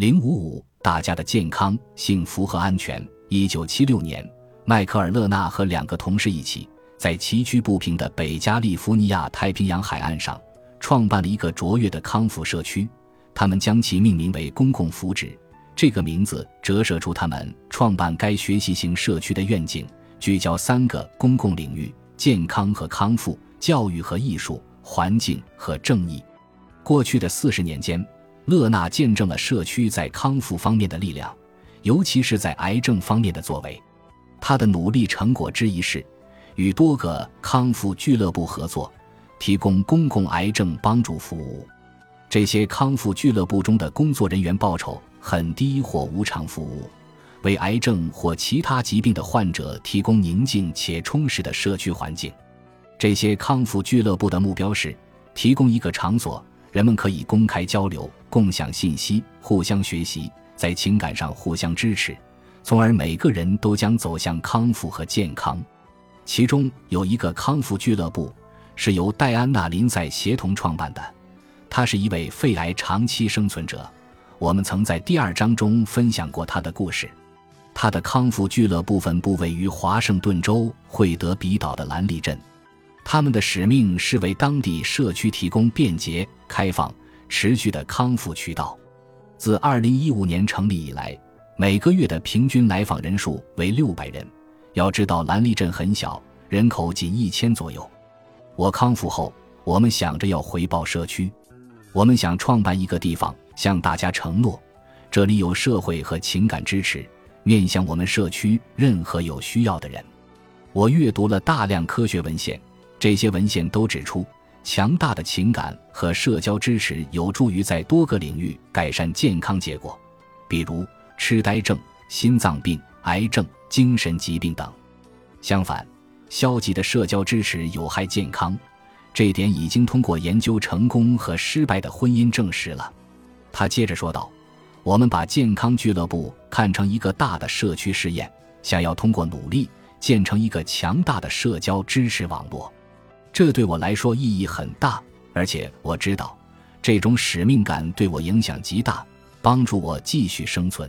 零五五，大家的健康、幸福和安全。一九七六年，迈克尔·勒纳和两个同事一起，在崎岖不平的北加利福尼亚太平洋海岸上，创办了一个卓越的康复社区。他们将其命名为“公共福祉”。这个名字折射出他们创办该学习型社区的愿景：聚焦三个公共领域：健康和康复、教育和艺术、环境和正义。过去的四十年间，勒纳见证了社区在康复方面的力量，尤其是在癌症方面的作为。他的努力成果之一是与多个康复俱乐部合作，提供公共癌症帮助服务。这些康复俱乐部中的工作人员报酬。很低或无偿服务，为癌症或其他疾病的患者提供宁静且充实的社区环境。这些康复俱乐部的目标是提供一个场所，人们可以公开交流、共享信息、互相学习，在情感上互相支持，从而每个人都将走向康复和健康。其中有一个康复俱乐部是由戴安娜·林赛协同创办的，她是一位肺癌长期生存者。我们曾在第二章中分享过她的故事。他的康复俱乐部分部位于华盛顿州惠德比岛的兰利镇。他们的使命是为当地社区提供便捷、开放、持续的康复渠道。自2015年成立以来，每个月的平均来访人数为600人。要知道，兰利镇很小，人口仅一千左右。我康复后，我们想着要回报社区，我们想创办一个地方。向大家承诺，这里有社会和情感支持，面向我们社区任何有需要的人。我阅读了大量科学文献，这些文献都指出，强大的情感和社交支持有助于在多个领域改善健康结果，比如痴呆症、心脏病、癌症、精神疾病等。相反，消极的社交支持有害健康，这一点已经通过研究成功和失败的婚姻证实了。他接着说道：“我们把健康俱乐部看成一个大的社区试验，想要通过努力建成一个强大的社交支持网络。这对我来说意义很大，而且我知道这种使命感对我影响极大，帮助我继续生存。”